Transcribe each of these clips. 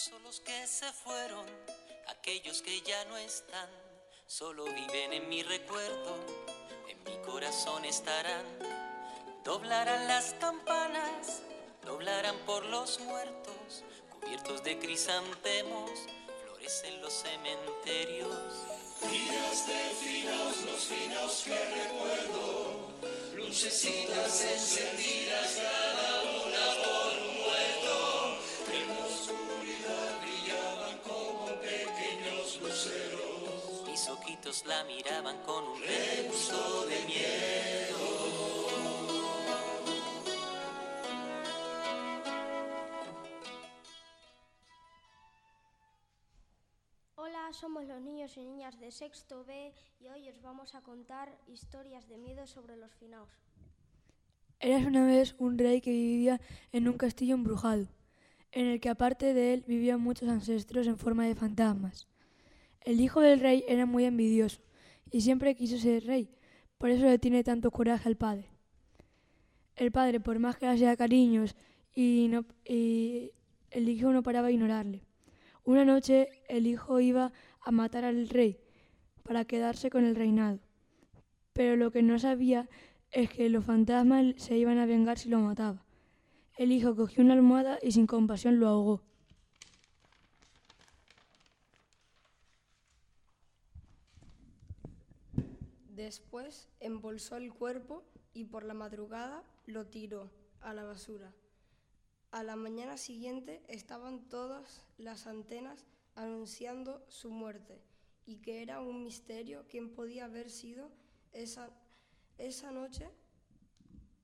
son los que se fueron, aquellos que ya no están, solo viven en mi recuerdo, en mi corazón estarán. Doblarán las campanas, doblarán por los muertos, cubiertos de crisantemos, florecen los cementerios. Días de finos, los finos que recuerdo, lucecitas encendidas La miraban con un Regusto de miedo. Hola, somos los niños y niñas de sexto B y hoy os vamos a contar historias de miedo sobre los finaos. Eras una vez un rey que vivía en un castillo embrujado, en el que aparte de él vivían muchos ancestros en forma de fantasmas. El hijo del rey era muy envidioso y siempre quiso ser rey, por eso le tiene tanto coraje al padre. El padre, por más que le hacía cariños, y, el hijo no paraba de ignorarle. Una noche el hijo iba a matar al rey para quedarse con el reinado, pero lo que no sabía es que los fantasmas se iban a vengar si lo mataba. El hijo cogió una almohada y sin compasión lo ahogó. Después embolsó el cuerpo y por la madrugada lo tiró a la basura. A la mañana siguiente estaban todas las antenas anunciando su muerte y que era un misterio quién podía haber sido esa, esa noche.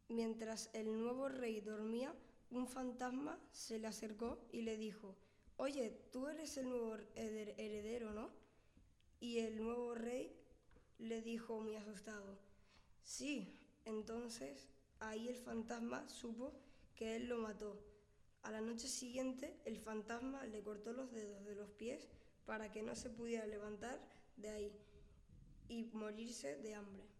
Mientras el nuevo rey dormía, un fantasma se le acercó y le dijo, Oye, tú eres el nuevo hered- heredero, ¿no? Y el nuevo rey le dijo muy asustado, sí, entonces ahí el fantasma supo que él lo mató. A la noche siguiente el fantasma le cortó los dedos de los pies para que no se pudiera levantar de ahí y morirse de hambre.